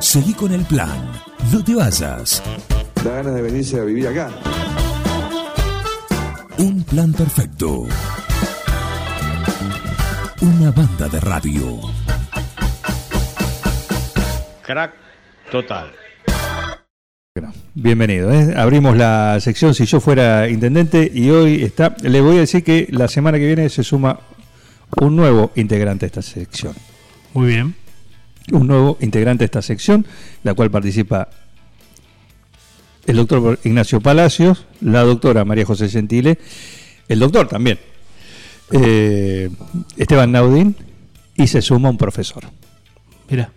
Seguí con el plan. No te vayas. Da ganas de venirse a vivir acá. Un plan perfecto. Una banda de radio. Crack total. Bueno, bienvenido. ¿eh? Abrimos la sección Si yo fuera intendente y hoy está. Le voy a decir que la semana que viene se suma un nuevo integrante a esta sección. Muy bien. Un nuevo integrante a esta sección, la cual participa el doctor Ignacio Palacios, la doctora María José Gentile, el doctor también, eh, Esteban Naudín, y se suma un profesor. Mira,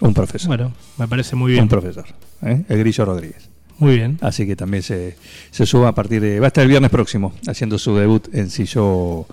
Un profesor. bueno, me parece muy bien. un profesor. ¿eh? El Grillo Rodríguez. Muy bien. Así que también se, se suma a partir de. Va a estar el viernes próximo haciendo su debut en Si yo,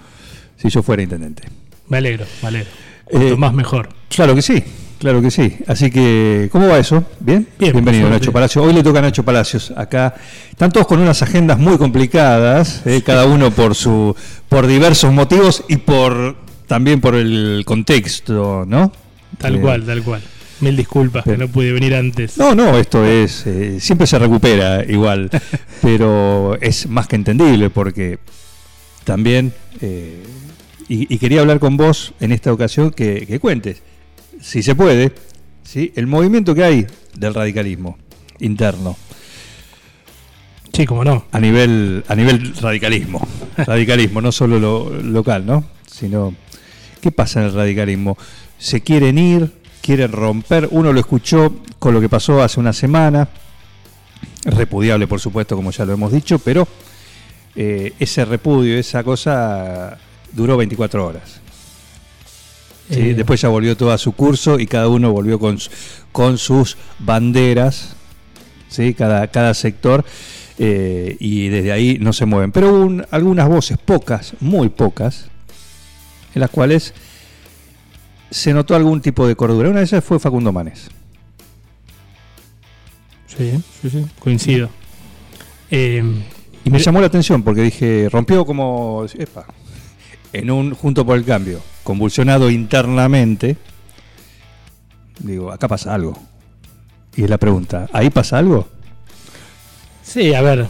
si yo fuera intendente. Me alegro, me alegro. Eh, Cuanto más mejor. Claro que sí, claro que sí. Así que, ¿cómo va eso? ¿Bien? Bien, Bienvenido. Nacho Palacios. Hoy le toca a Nacho Palacios. Acá están todos con unas agendas muy complicadas, ¿eh? cada uno por su por diversos motivos y por también por el contexto, ¿no? Tal Eh, cual, tal cual. Mil disculpas que no pude venir antes. No, no, esto es. eh, siempre se recupera igual, pero es más que entendible porque también. eh, y, y quería hablar con vos en esta ocasión que, que cuentes, si se puede, ¿sí? el movimiento que hay del radicalismo interno Sí, como no. a nivel, a nivel radicalismo. Radicalismo, no solo lo local, ¿no? Sino. ¿Qué pasa en el radicalismo? Se quieren ir, quieren romper. Uno lo escuchó con lo que pasó hace una semana. Repudiable, por supuesto, como ya lo hemos dicho, pero eh, ese repudio, esa cosa, duró 24 horas. Sí, Eh, Después ya volvió todo a su curso y cada uno volvió con, con sus banderas, ¿sí? cada, cada sector, eh, y desde ahí no se mueven. Pero hubo un- algunas voces, pocas, muy pocas, en las cuales se notó algún tipo de cordura. Una de ellas fue Facundo Manes. Sí, sí, sí. Coincido. Eh, Y me llamó la atención porque dije, rompió como, epa, en un junto por el cambio, convulsionado internamente. Digo, acá pasa algo. Y es la pregunta, ¿ahí pasa algo? Sí, a ver, eh,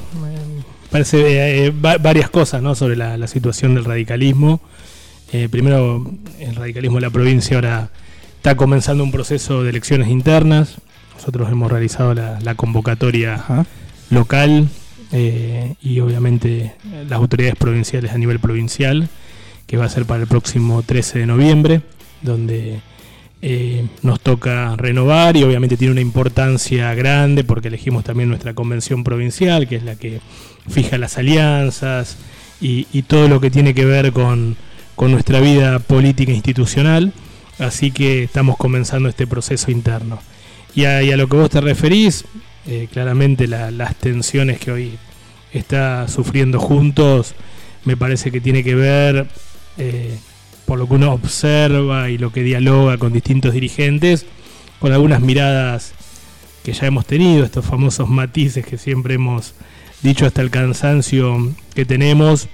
parece eh, va- varias cosas ¿no? sobre la, la situación del radicalismo. Eh, primero, el radicalismo de la provincia ahora está comenzando un proceso de elecciones internas. Nosotros hemos realizado la, la convocatoria Ajá. local eh, y obviamente eh, las autoridades provinciales a nivel provincial, que va a ser para el próximo 13 de noviembre, donde eh, nos toca renovar y obviamente tiene una importancia grande porque elegimos también nuestra convención provincial, que es la que fija las alianzas y, todo lo que tiene que ver con, con nuestra vida política e institucional. Así que estamos comenzando este proceso interno. Y a, lo que vos te referís, eh, claramente la- las tensiones que hoy está sufriendo juntos, me parece que tiene que ver, eh, por lo que uno observa y lo que dialoga con distintos dirigentes, con algunas miradas que ya hemos tenido, estos famosos matices que siempre hemos dicho hasta el cansancio que tenemos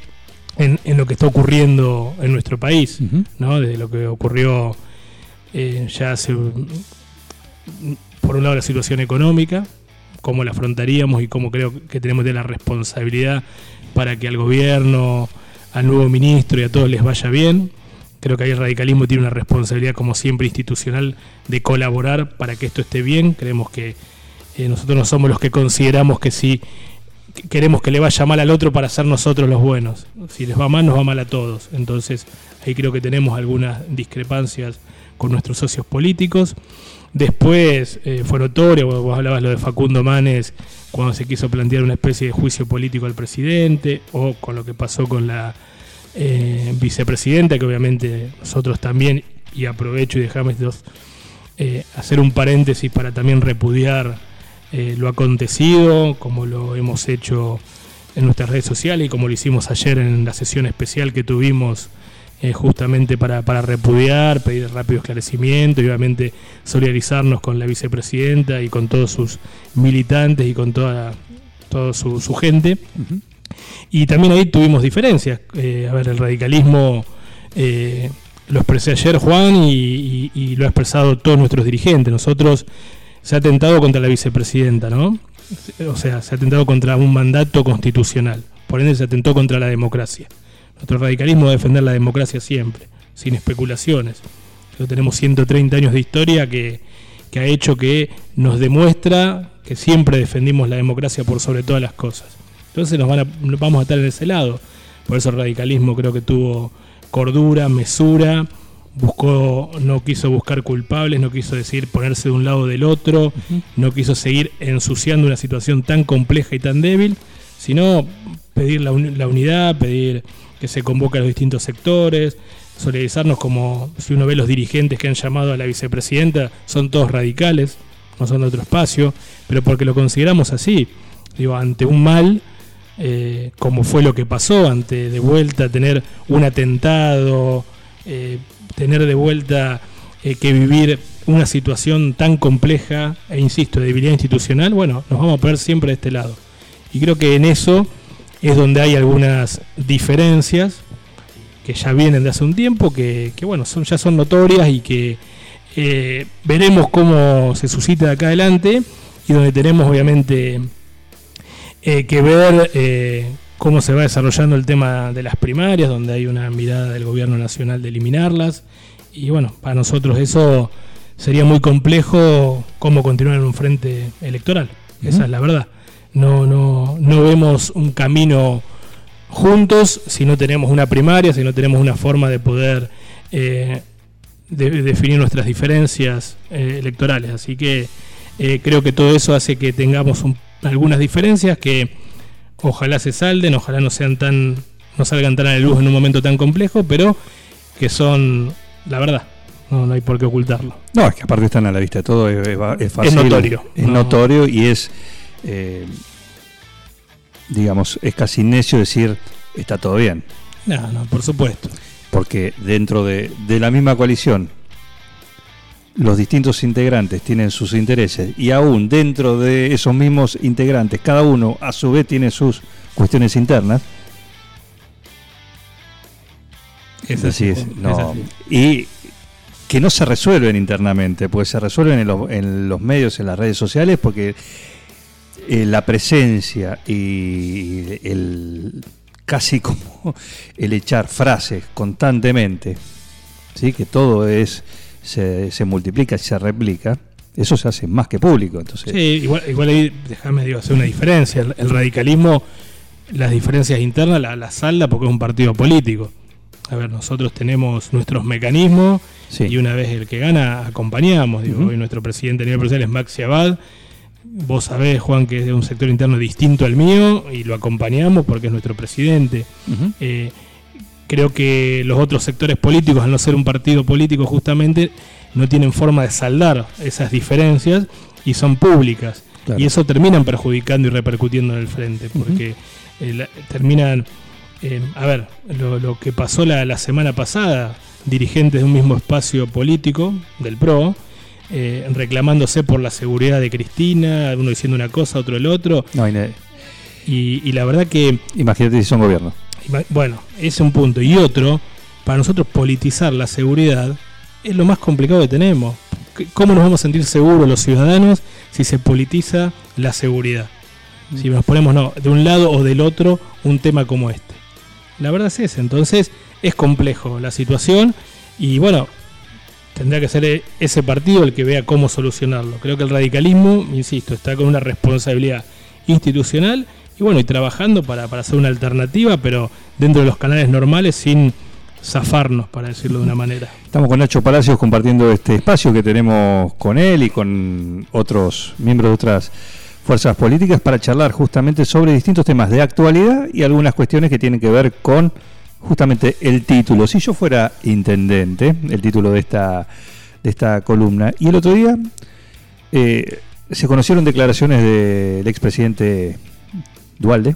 en, en lo que está ocurriendo en nuestro país. ¿no? Desde lo que ocurrió eh, ya hace, por un lado, la situación económica, cómo la afrontaríamos y cómo creo que tenemos de la responsabilidad para que al gobierno, al nuevo ministro y a todos les vaya bien. Creo que ahí el radicalismo tiene una responsabilidad, como siempre, institucional de colaborar para que esto esté bien. Creemos que eh, nosotros no somos los que consideramos que si queremos que le vaya mal al otro para ser nosotros los buenos. Si les va mal, nos va mal a todos. Entonces, ahí creo que tenemos algunas discrepancias con nuestros socios políticos. Después eh, fue notorio, vos, hablabas lo de Facundo Manes cuando se quiso plantear una especie de juicio político al presidente, o con lo que pasó con la eh, vicepresidenta, que obviamente nosotros también, y aprovecho y dejame estos, eh, hacer un paréntesis para también repudiar eh, lo acontecido, como lo hemos hecho en nuestras redes sociales y como lo hicimos ayer en la sesión especial que tuvimos eh, justamente para, para repudiar, pedir rápido esclarecimiento y obviamente solidarizarnos con la vicepresidenta y con todos sus militantes y con toda, toda su, su gente. Y también ahí tuvimos diferencias. Eh, a ver, el radicalismo eh, lo expresé ayer Juan y, y- y lo ha expresado todos nuestros dirigentes. Nosotros se ha atentado contra la vicepresidenta, ¿no? O sea, se ha atentado contra un mandato constitucional. Por ende, se atentó contra la democracia. Nuestro radicalismo va a defender la democracia siempre, sin especulaciones. Pero tenemos 130 años de historia que, que ha hecho que nos demuestra que siempre defendimos la democracia por sobre todas las cosas. Entonces nos van a, nos vamos a estar en ese lado. Por eso el radicalismo creo que tuvo cordura, mesura, buscó, no quiso buscar culpables, no quiso decir ponerse de un lado o del otro, no quiso seguir ensuciando una situación tan compleja y tan débil, sino pedir la unidad, pedir que se convoque a los distintos sectores, solidarizarnos como si uno ve los dirigentes que han llamado a la vicepresidenta, son todos radicales, no son de otro espacio, pero porque lo consideramos así, digo, ante un mal, eh, como fue lo que pasó, ante de vuelta tener un atentado, eh, tener de vuelta eh, que vivir una situación tan compleja e insisto, de debilidad institucional, bueno, nos vamos a poner siempre de este lado. Y creo que en eso es donde hay algunas diferencias que ya vienen de hace un tiempo, que, que, bueno, son, ya son notorias y que eh, veremos cómo se suscita de acá adelante y donde tenemos obviamente eh, que ver eh, cómo se va desarrollando el tema de las primarias, donde hay una mirada del gobierno nacional de eliminarlas. Y bueno, para nosotros eso sería muy complejo cómo continuar en un frente electoral. Esa es la verdad. No, no, no vemos un camino juntos si no tenemos una primaria, si no tenemos una forma de poder eh, de- definir nuestras diferencias eh, electorales. Así que eh, creo que todo eso hace que tengamos un- algunas diferencias que ojalá se salden, ojalá no sean tan, no salgan tan a la luz en un momento tan complejo, pero que son la verdad. No, no hay por qué ocultarlo. No, es que aparte están a la vista de todo, es, es- es fácil. notorio. Es No. notorio y es, eh, digamos, es casi necio decir está todo bien. No, no, por supuesto. Porque dentro de, de la misma coalición, los distintos integrantes tienen sus intereses y aún dentro de esos mismos integrantes, cada uno a su vez tiene sus cuestiones internas. Es así, es, es no. así. Y que no se resuelven internamente, pues se resuelven en los, en los medios, en las redes sociales, porque eh, la presencia y el casi como el echar frases constantemente, ¿sí? que todo es se, se multiplica y se replica, eso se hace más que público. Entonces, Sí, igual, igual ahí, déjame digo, hacer una diferencia. El, el radicalismo, las diferencias internas las la salda porque es un partido político. A ver, nosotros tenemos nuestros mecanismos Sí. y una vez el que gana, acompañamos. Digo, Ujú. Hoy nuestro presidente a nivel profesional es Maxi Abad. Vos sabés, Juan, que es de un sector interno distinto al mío y lo acompañamos porque es nuestro presidente. Eh, creo que los otros sectores políticos, al no ser un partido político justamente, no tienen forma de saldar esas diferencias y son públicas. Claro. Y eso terminan perjudicando y repercutiendo en el frente, porque eh, la- terminan... eh, a ver, lo, lo que pasó la, la semana pasada, dirigentes de un mismo espacio político, del PRO, eh, reclamándose por la seguridad de Cristina, uno diciendo una cosa, otro el otro, No hay y, y la verdad que Imagínate si son gobierno. Bueno, ese es un punto. Y otro, para nosotros politizar la seguridad es lo más complicado que tenemos. ¿Cómo nos vamos a sentir seguros los ciudadanos si se politiza la seguridad? Si nos ponemos no, de un lado o del otro un tema como este. La verdad es esa. Entonces es complejo la situación y bueno, tendrá que ser e- ese partido el que vea cómo solucionarlo. Creo que el radicalismo, insisto, está con una responsabilidad institucional y bueno, y trabajando para, para hacer una alternativa, pero dentro de los canales normales sin zafarnos, para decirlo de una manera. Estamos con Nacho Palacios compartiendo este espacio que tenemos con él y con otros miembros de otras fuerzas políticas para charlar justamente sobre distintos temas de actualidad y algunas cuestiones que tienen que ver con justamente el título. Si yo fuera intendente, el título de esta, de esta columna, y el otro día eh, se conocieron declaraciones del expresidente Dualde,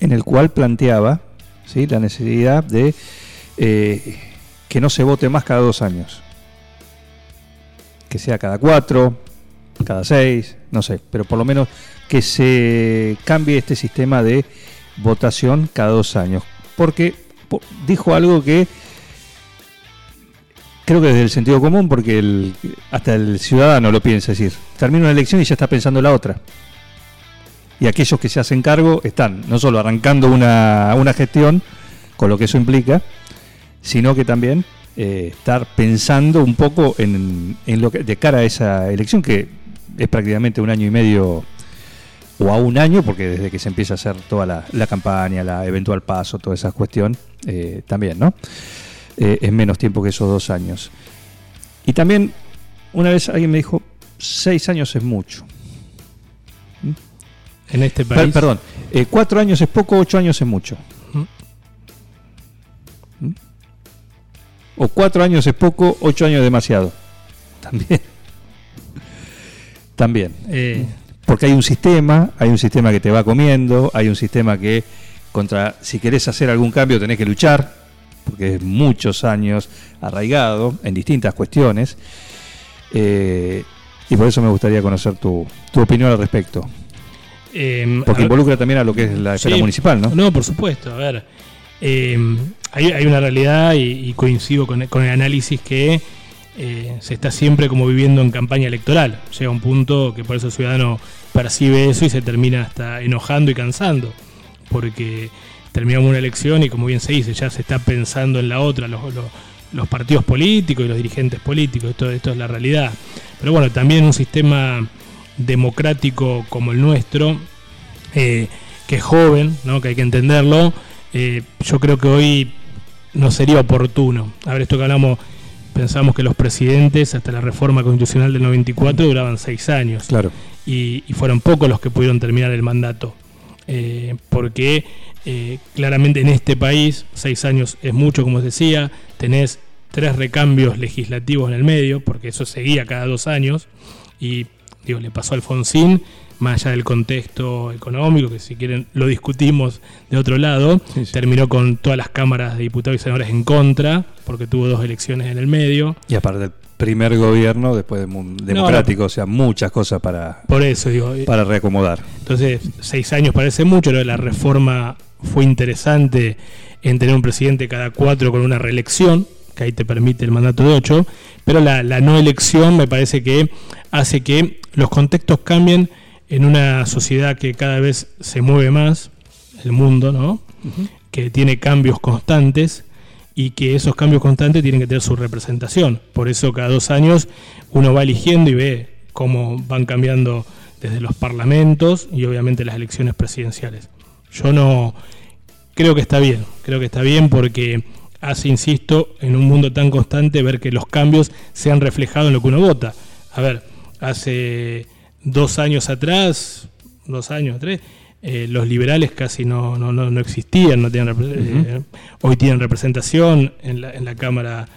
en el cual planteaba ¿sí? la necesidad de eh, que no se vote más cada dos años. Que sea cada cuatro, cada seis, no sé, pero por lo menos que se cambie este sistema de votación cada dos años. Porque po- dijo algo que creo que desde el sentido común, porque el, hasta el ciudadano lo piensa, es decir, termina una elección y ya está pensando en la otra. Y aquellos que se hacen cargo están no solo arrancando una, una gestión, con lo que eso implica, sino que también eh, estar pensando un poco en, en lo que de cara a esa elección que es prácticamente un año y medio o a un año, porque desde que se empieza a hacer toda la, la campaña, la eventual paso, toda esa cuestión, eh, también, ¿no? Eh, es menos tiempo que esos dos años. Y también, una vez alguien me dijo, seis años es mucho. En este Per- país. perdón, eh, cuatro años es poco, ocho años es mucho. ¿Mm? O cuatro años es poco, ocho años es demasiado. También. También. Porque hay un sistema, hay un sistema que te va comiendo, hay un sistema que contra, si querés hacer algún cambio tenés que luchar, porque es muchos años arraigado en distintas cuestiones. Eh, y por eso me gustaría conocer tu, tu opinión al respecto. eh, Porque involucra también a lo que es la esfera Sí. municipal, ¿no? No, por supuesto. A ver, eh, hay, hay una realidad y, y coincido con, con el análisis que eh, se está siempre como viviendo en campaña electoral. Llega un punto que por eso el ciudadano percibe eso y se termina hasta enojando y cansando. Porque terminamos una elección y como bien se dice, ya se está pensando en la otra, los, los- partidos políticos y los dirigentes políticos. Esto, esto es la realidad. Pero bueno, también un sistema democrático como el nuestro, eh, que es joven, ¿no? que hay que entenderlo, eh, yo creo que hoy no sería oportuno. A ver, esto que hablamos, pensamos que los presidentes hasta la reforma constitucional del 94 duraban seis años Claro. y, y fueron pocos los que pudieron terminar el mandato. Eh, porque eh, claramente en este país, seis años es mucho, como os decía, tenés tres recambios legislativos en el medio, porque eso seguía cada dos años, y digo, le pasó a Alfonsín, más allá del contexto económico, que si quieren lo discutimos de otro lado, Sí, sí. terminó con todas las cámaras de diputados y senadores en contra, porque tuvo dos elecciones en el medio. Y aparte del primer gobierno, después de democrático, o sea, muchas cosas para, Por eso digo, eh, para reacomodar. Entonces, seis años parece mucho, pero la reforma fue interesante en tener un presidente cada cuatro con una reelección, que ahí te permite el mandato de ocho, pero la, la no elección me parece que hace que los contextos cambien en una sociedad que cada vez se mueve más, el mundo, ¿no? Que tiene cambios constantes y que esos cambios constantes tienen que tener su representación. Por eso cada dos años uno va eligiendo y ve cómo van cambiando desde los parlamentos y obviamente las elecciones presidenciales. Yo no creo que está bien, creo que está bien porque hace, insisto, en un mundo tan constante ver que los cambios se han reflejado en lo que uno vota. A ver, hace dos años atrás, dos años, tres, eh, los liberales casi no, no, no, no existían, no tenían eh, hoy tienen representación en la, en la Cámara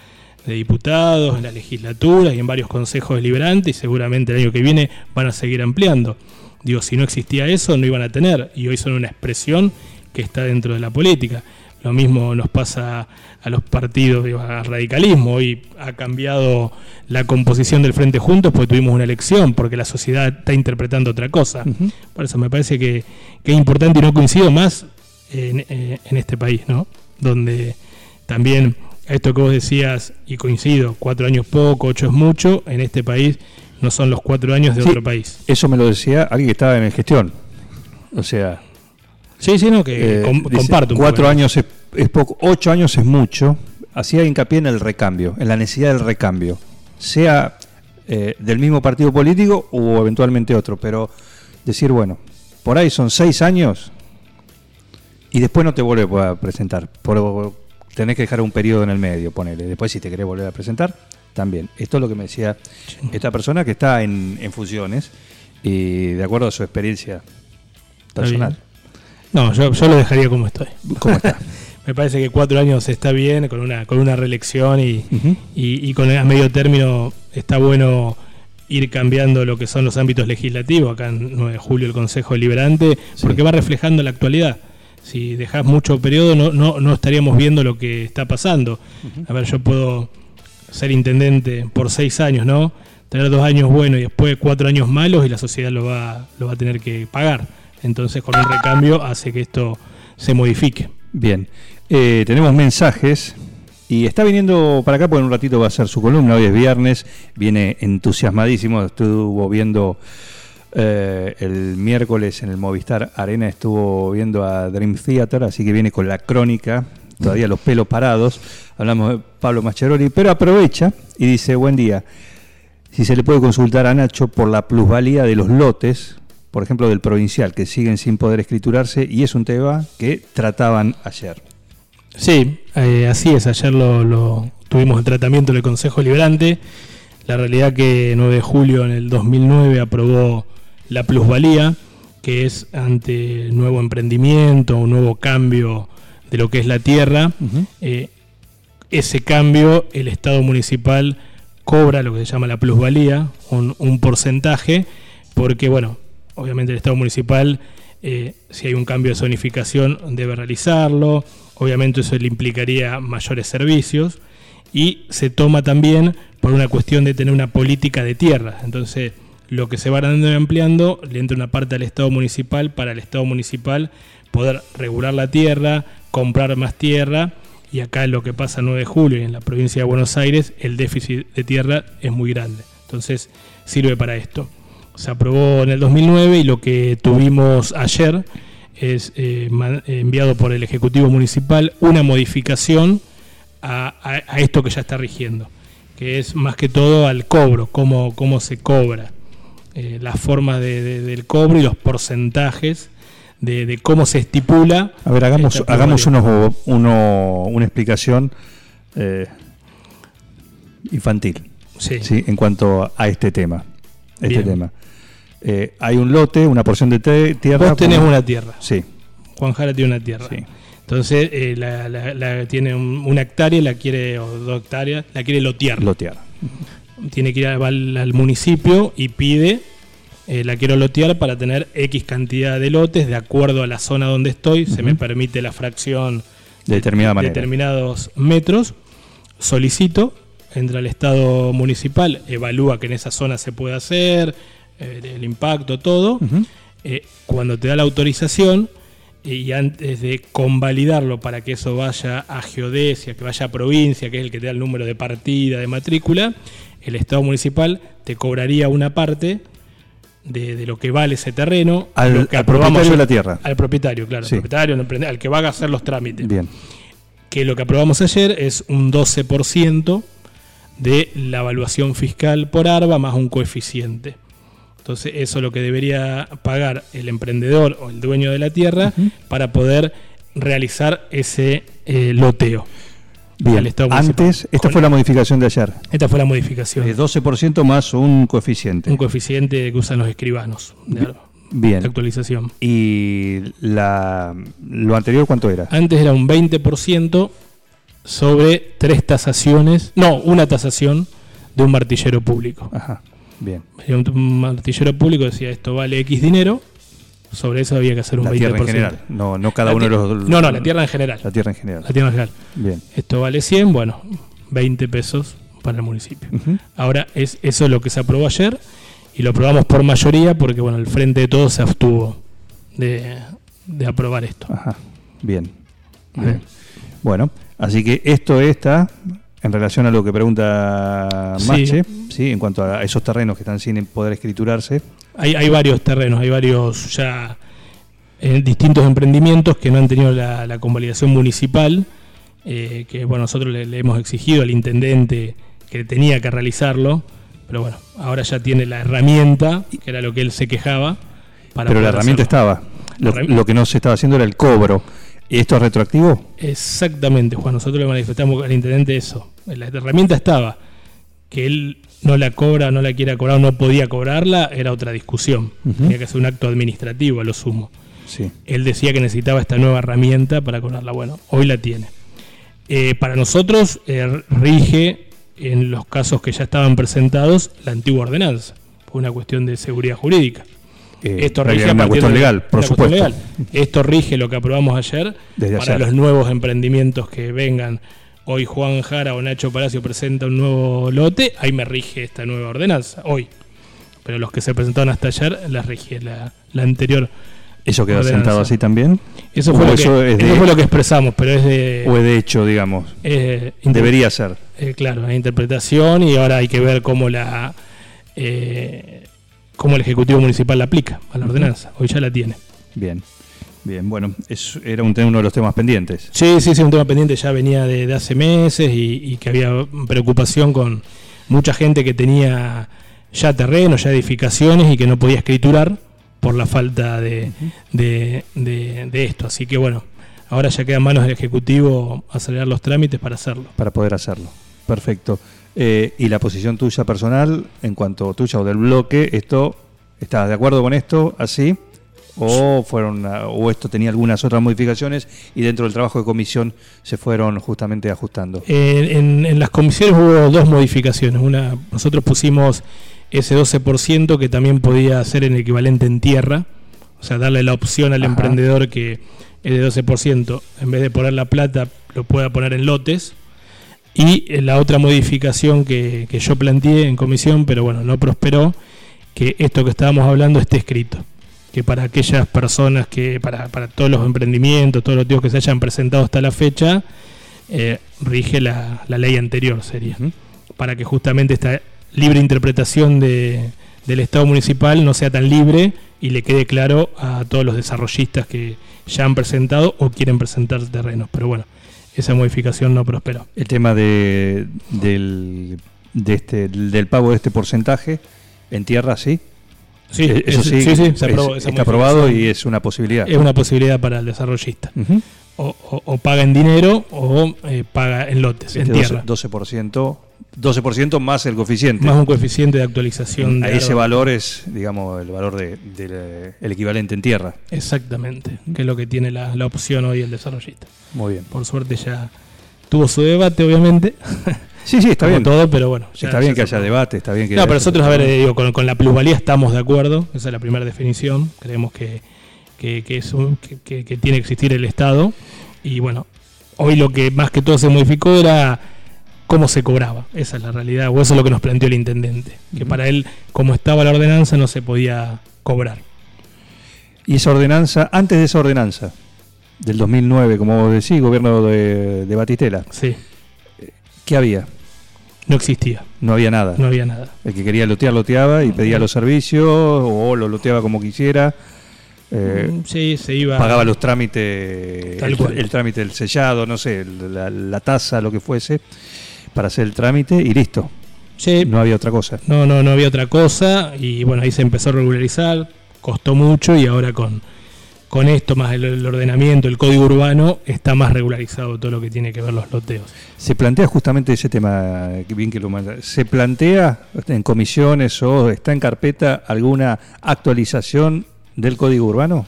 de Diputados, en la legislatura y en varios consejos deliberantes y seguramente el año que viene van a seguir ampliando. Digo, si no existía eso, no iban a tener y hoy son una expresión que está dentro de la política. Lo mismo nos pasa a los partidos, digo, al radicalismo. Hoy ha cambiado la composición del Frente Juntos porque tuvimos una elección, porque la sociedad está interpretando otra cosa. Por eso me parece que, que es importante y no coincido más en, eh, en este país, ¿no? Donde también esto que vos decías, y coincido, cuatro años poco, ocho es mucho, en este país no son los cuatro años de Sí. otro país. Eso me lo decía alguien que estaba en gestión. O sea, Sí, sí, no, que eh, comparto. un cuatro poco. años es, es poco, ocho años es mucho. Hacía hincapié en el recambio, en la necesidad del recambio. Sea eh, del mismo partido político o eventualmente otro. Pero decir, bueno, por ahí son seis años y después no te vuelve a presentar. Por, tenés que dejar un periodo en el medio, ponele. Después si te querés volver a presentar, también. Esto es lo que me decía esta persona que está en, en funciones y de acuerdo a su experiencia personal. No, yo, yo lo dejaría como estoy. ¿Cómo está? Me parece que cuatro años está bien, con una, con una reelección y, y, y con el a medio término está bueno ir cambiando lo que son los ámbitos legislativos, acá en 9 de julio el Consejo Deliberante, porque va reflejando la actualidad. Si dejas mucho periodo no, no, no estaríamos viendo lo que está pasando. A ver, yo puedo ser intendente por seis años, ¿no? Tener dos años buenos y después cuatro años malos y la sociedad lo va, lo va a tener que pagar. Entonces con un recambio hace que esto se modifique. Bien. Eh, tenemos mensajes Y está viniendo para acá porque en un ratito va a ser su columna, hoy es viernes, viene entusiasmadísimo, estuvo viendo eh, el miércoles en el Movistar Arena, estuvo viendo a Dream Theater, así que viene con la crónica, todavía los pelos parados, hablamos de Pablo Mascheroni, pero aprovecha y dice, buen día, si se le puede consultar a Nacho por la plusvalía de los lotes, por ejemplo del provincial, que siguen sin poder escriturarse, y es un tema que trataban ayer. Sí, eh, así es. Ayer lo, lo tuvimos el tratamiento del Consejo Liberante. La realidad que 9 de julio en el 2009 aprobó la plusvalía, que es ante nuevo emprendimiento, un nuevo cambio de lo que es la tierra. Eh, ese cambio, el Estado municipal cobra lo que se llama la plusvalía, un, un porcentaje, porque, bueno, obviamente el Estado municipal, eh, si hay un cambio de zonificación, debe realizarlo. Obviamente eso le implicaría mayores servicios y se toma también por una cuestión de tener una política de tierra. Entonces, lo que se va dando y ampliando, le entra una parte al Estado municipal para el Estado municipal poder regular la tierra, comprar más tierra. Y acá lo que pasa el 9 de julio y en la provincia de Buenos Aires, el déficit de tierra es muy grande. Entonces, sirve para esto. Se aprobó en el 2009 y lo que tuvimos ayer es eh, eh, enviado por el Ejecutivo Municipal una modificación a, a- a esto que ya está rigiendo, que es más que todo al cobro, cómo, cómo se cobra, eh, las formas de- de- del cobro y los porcentajes de, de cómo se estipula. A ver, hagamos, hagamos unos- uno- una explicación eh, infantil. Sí. ¿sí? en cuanto a este tema. Este Bien. tema. Eh, hay un lote, una porción de tierra. Vos tenés una tierra, Sí, Juan Jara tiene una tierra. sí. Entonces, eh, la, la- la- tiene un- una hectárea, la quiere, o dos hectáreas, la quiere lotear. Lotear. tiene que ir al, al municipio y pide, eh, la quiero lotear para tener X cantidad de lotes de acuerdo a la zona donde estoy, se me permite la fracción De determinada manera. determinados metros, solicito, entra al Estado municipal, evalúa que en esa zona se puede hacer, eh, el impacto, todo. Eh, cuando te da la autorización eh, y antes de convalidarlo para que eso vaya a geodesia, que vaya a provincia, que es el que te da el número de partida, de matrícula, el Estado municipal te cobraría una parte de, de lo que vale ese terreno. Al- lo que al propietario de la tierra. Al propietario, claro. Sí. Al propietario, al que va a hacer los trámites Bien. que lo que aprobamos ayer es un 12% de la evaluación fiscal por ARBA más un coeficiente. Entonces eso es lo que debería pagar el emprendedor o el dueño de la tierra para poder realizar ese eh, loteo. Bien. Estado. Antes, esta Con- fue la modificación de ayer. Esta fue la modificación. Eh, 12% más un coeficiente. un coeficiente que usan los escribanos de, ARBA, de Bien. actualización. ¿Y la, lo anterior cuánto era? Antes era un 20% sobre tres tasaciones, no, una tasación de un martillero público. Ajá. Bien. Un un martillero público decía esto vale X dinero, sobre eso había que hacer un La 20%. tierra en general. No, no cada La uno de ti- los. No, no, la tierra en general. La tierra en general. La tierra en general. Bien. Esto vale 100, bueno, 20 pesos para el municipio. Ujú. Ahora, es, eso es lo que se aprobó ayer y lo aprobamos por mayoría porque, bueno, el Frente de Todos se abstuvo de, de aprobar esto. Ajá. Bien. Bien. Bueno, así que esto está en relación a lo que pregunta. Mache, sí. En cuanto a esos terrenos que están sin poder escriturarse. Hay, hay varios terrenos, hay varios ya eh, distintos emprendimientos que no han tenido la, la convalidación municipal, eh, que bueno, nosotros le, le hemos exigido al intendente que tenía que realizarlo, pero bueno, ahora ya tiene la herramienta, que era lo que él se quejaba. Para Pero la herramienta hacerlo. estaba. Lo, lo que no se estaba haciendo era el cobro. ¿Y esto es retroactivo? Exactamente, Juan. Nosotros le manifestamos al intendente eso. La herramienta estaba. Que él no la cobra, no la quiera cobrar o no podía cobrarla, era otra discusión. Tenía que ser un acto administrativo a lo sumo. Sí. Él decía que necesitaba esta nueva herramienta para cobrarla. Bueno, hoy la tiene. Eh, para nosotros eh, rige en los casos que ya estaban presentados la antigua ordenanza, por una cuestión de seguridad jurídica. Eh, Esto rige a una partir cuestión de- legal, por una cuestión supuesto. legal. Esto rige lo que aprobamos ayer Desde para ayer. los nuevos emprendimientos que vengan. Hoy Juan Jara o Nacho Palacio presenta un nuevo lote, ahí me rige esta nueva ordenanza, hoy. Pero los que se presentaron hasta ayer las rige la, la anterior ¿Eso queda ordenanza. sentado así también? Eso ¿O fue, lo que, es de- eso fue lo que expresamos, pero es de... ¿O es de hecho, digamos? eh, Debería ser. eh, claro, la interpretación y ahora hay que ver cómo la... eh, cómo el Ejecutivo Municipal la aplica a la ordenanza. Hoy ya la tiene. Bien. Bien, bueno, es, era un, uno de los temas pendientes. Sí, sí, sí, un tema pendiente ya venía de, de hace meses y, y que había preocupación con mucha gente que tenía ya terrenos, ya edificaciones y que no podía escriturar por la falta de, de- de- de esto. Así que bueno, ahora ya queda en manos del Ejecutivo acelerar los trámites para hacerlo. para poder hacerlo. Perfecto. Eh, y la posición tuya personal, en cuanto tuya o del bloque, esto, ¿estás de acuerdo con esto así? ¿O, fueron, ¿O esto tenía algunas otras modificaciones y dentro del trabajo de comisión se fueron justamente ajustando? En, en- en las comisiones hubo dos modificaciones. Una, nosotros pusimos ese 12% que también podía ser en equivalente en tierra, o sea, darle la opción al Ajá. emprendedor que el de 12%, en vez de poner la plata, lo pueda poner en lotes. Y eh, la otra modificación que, que yo planteé en comisión, pero bueno, no prosperó, que esto que estábamos hablando esté escrito. Que para aquellas personas que, para, para todos los emprendimientos, todos los tíos que se hayan presentado hasta la fecha, eh, rige la, la ley anterior, sería. Para que justamente esta libre interpretación de, del Estado municipal no sea tan libre y le quede claro a todos los desarrollistas que ya han presentado o quieren presentar terrenos. Pero bueno, esa modificación no prosperó. El tema de, del, de este, del pago de este porcentaje en tierra, sí. Sí, Eh, eso es- sí, sí, sí, se aprobó está aprobado y es una posibilidad. Es una posibilidad para el desarrollista. O, o- o paga en dinero o eh, paga en lotes, en Este tierra. 12%, 12%, 12% más el coeficiente. Más un coeficiente de actualización. de Ahí ese árbol. valor es, digamos, el valor del de, el equivalente en tierra. Exactamente, que es lo que tiene la, la opción hoy el desarrollista. Muy bien. Por suerte ya tuvo su debate, obviamente. Sí, sí, está bien. todo, pero bueno. ya- está bien que haya debate, está bien que... No, pero nosotros, a ver, eh, digo, con, con la plusvalía estamos de acuerdo, esa es la primera definición. Creemos que, que, que es un- que, que- que tiene que existir el Estado. Y bueno, hoy lo que más que todo se modificó era cómo se cobraba. Esa es la realidad, o eso es lo que nos planteó el intendente. Que para él, como estaba la ordenanza, no se podía cobrar. Y esa ordenanza, antes de esa ordenanza, del 2009, como vos decís, gobierno de, de Batistela, Sí, ¿qué había? No existía, No había nada. no había nada. El que quería lotear, loteaba y pedía los servicios o lo loteaba como quisiera. Eh, Mm, sí, se iba. pagaba los trámites, Tal el, cual. el trámite del sellado, no sé, la, la tasa, lo que fuese, para hacer el trámite y listo. Sí, No había otra cosa. No, no, no había otra cosa y bueno, ahí se empezó a regularizar, costó mucho y ahora con, con esto, más el, el ordenamiento, el código urbano, está más regularizado todo lo que tiene que ver los loteos. Se plantea justamente ese tema, bien que lo manda. ¿Se plantea en comisiones o está en carpeta alguna actualización del código urbano?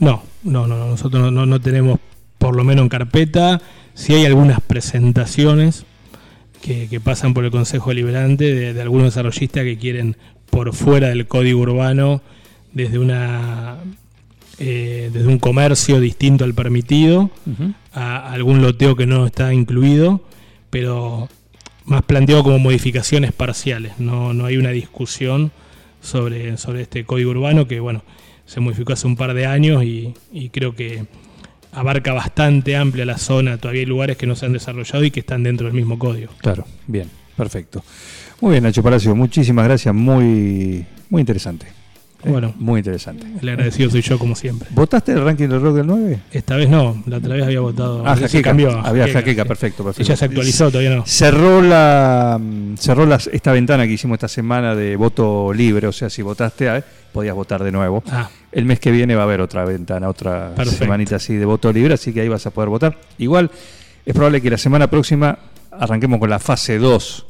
No, no, no, no, nosotros no, no, tenemos por lo menos en carpeta, si hay algunas presentaciones que, que pasan por el Consejo Deliberante de, de algunos desarrollistas que quieren por fuera del código urbano, desde una eh, desde un comercio distinto al permitido, a algún loteo que no está incluido, pero más planteado como modificaciones parciales. No, no hay una discusión sobre, sobre este código urbano que, bueno, se modificó hace un par de años y, y creo que abarca bastante amplia la zona. Todavía hay lugares que no se han desarrollado y que están dentro del mismo código. Claro, bien, perfecto. Muy bien, Nacho Palacio, muchísimas gracias, muy, muy interesante. Eh, Bueno. muy interesante. El agradecido soy yo, como siempre. ¿Votaste el ranking del rock del 9? Esta vez no, la otra vez había votado. Ah, se Jaqueca. cambió Había Jaqueca, perfecto, Y perfecto. ya se actualizó, todavía no. Cerró la cerró las- esta ventana que hicimos esta semana de voto libre, o sea, si votaste, podías votar de nuevo. Ah, El mes que viene va a haber otra ventana, otra Perfecto. semanita así de voto libre, así que ahí vas a poder votar. Igual es probable que la semana próxima arranquemos con la fase 2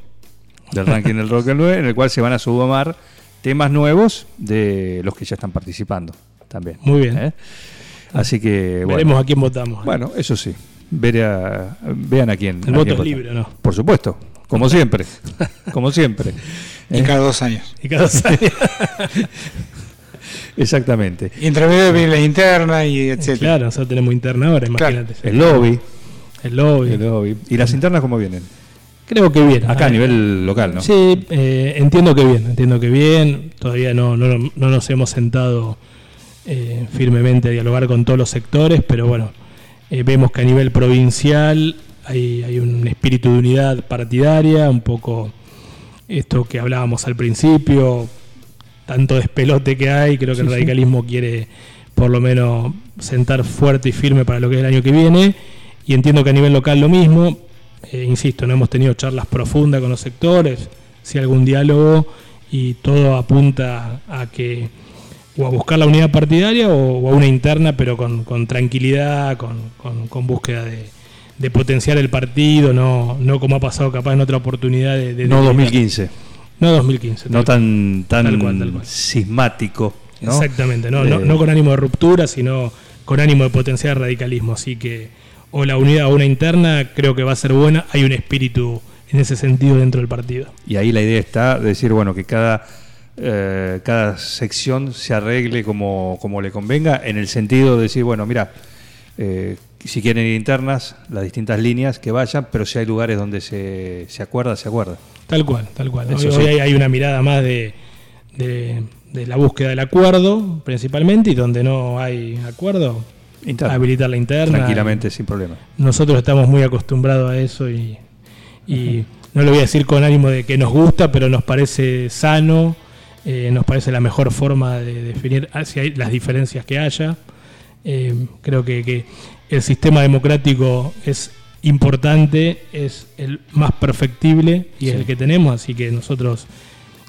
del ranking del Rock del 9, en el cual se van a sumar temas nuevos de los que ya están participando también. Muy bien. ¿eh? Así que bueno. veremos a quién votamos. Bueno, eso sí. Ver a- vean a quién. el a voto quién es libre, ¿o ¿no? Por supuesto, como siempre. como siempre. Y ¿Eh? cada dos años. Y cada dos años. Exactamente. Y entre medio viene la interna y etcétera. Claro, nosotros tenemos interna ahora, imagínate. El lobby. El lobby. el lobby. ¿Y las internas cómo vienen? Creo que bien. Acá a nivel local, ¿no? Sí, eh, entiendo que bien, entiendo que bien. Todavía no, no, no nos hemos sentado eh, firmemente a dialogar con todos los sectores, pero bueno, eh, vemos que a nivel provincial hay, hay un espíritu de unidad partidaria, un poco esto que hablábamos al principio, tanto despelote que hay, creo que el radicalismo quiere por lo menos sentar fuerte y firme para lo que es el año que viene, y entiendo que a nivel local lo mismo, eh, insisto, no hemos tenido charlas profundas con los sectores, si algún diálogo, y todo apunta a que o a buscar la unidad partidaria o, o a una interna, pero con, con tranquilidad, con, con- con búsqueda de, de potenciar el partido, no, no como ha pasado capaz en otra oportunidad de... de- No de- 2015, No 2015. no tan, tan Tal cual, tal cual. sismático. ¿no? Exactamente, no, no, Eh, no con ánimo de ruptura, sino con ánimo de potenciar el radicalismo. Así que o la unidad o una interna creo que va a ser buena. Hay un espíritu en ese sentido dentro del partido. Y ahí la idea está de decir, bueno, que cada, eh, cada sección se arregle como, como le convenga, en el sentido de decir, bueno, mira, eh, si quieren ir internas, las distintas líneas que vayan, pero si hay lugares donde se, se acuerda, se acuerda. Tal cual, tal cual. Eso hoy sí. hay, hay una mirada más de, de- de la búsqueda del acuerdo, principalmente, y donde no hay acuerdo, Interna. habilitar la interna. Tranquilamente, sin problema. Nosotros estamos muy acostumbrados a eso y, y no lo voy a decir con ánimo de que nos gusta, pero nos parece sano, eh, nos parece la mejor forma de definir hacia las diferencias que haya. Eh, creo que, que el sistema democrático es importante, es el más perfectible y es el que tenemos, así que nosotros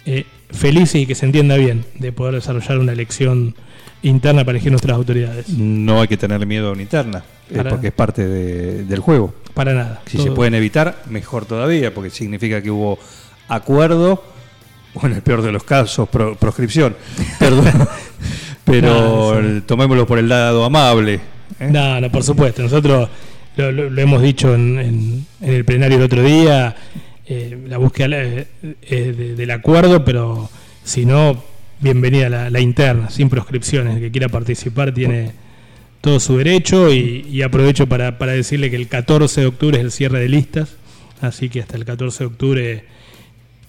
eh, felices y que se entienda bien de poder desarrollar una elección interna para elegir nuestras autoridades. No hay que tener miedo a una interna, eh, porque es parte de- del juego. Para nada. Si se pueden evitar, mejor todavía, porque significa que hubo acuerdo, o en el peor de los casos, pro- proscripción. Perdón. Pero No, sí. el- tomémoslo por el lado amable. ¿eh? No, no, por supuesto. Nosotros lo, lo- lo hemos dicho en, en- en el plenario el otro día, eh, la búsqueda eh, de- del acuerdo, pero si no, bienvenida la, la interna, sin proscripciones. El que quiera participar tiene todo su derecho y, y aprovecho para, para decirle que el 14 de octubre es el cierre de listas, así que hasta el 14 de octubre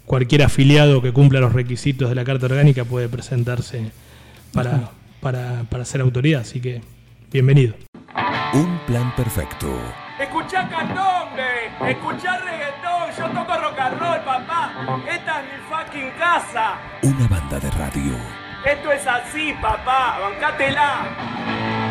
cualquier afiliado que cumpla los requisitos de la Carta Orgánica puede presentarse para, para, para ser autoridad, así que bienvenido. Un plan perfecto. Escuchá candombe, escuchá reggaetón, yo toco Una banda de radio. Esto es así, papá, bancátela.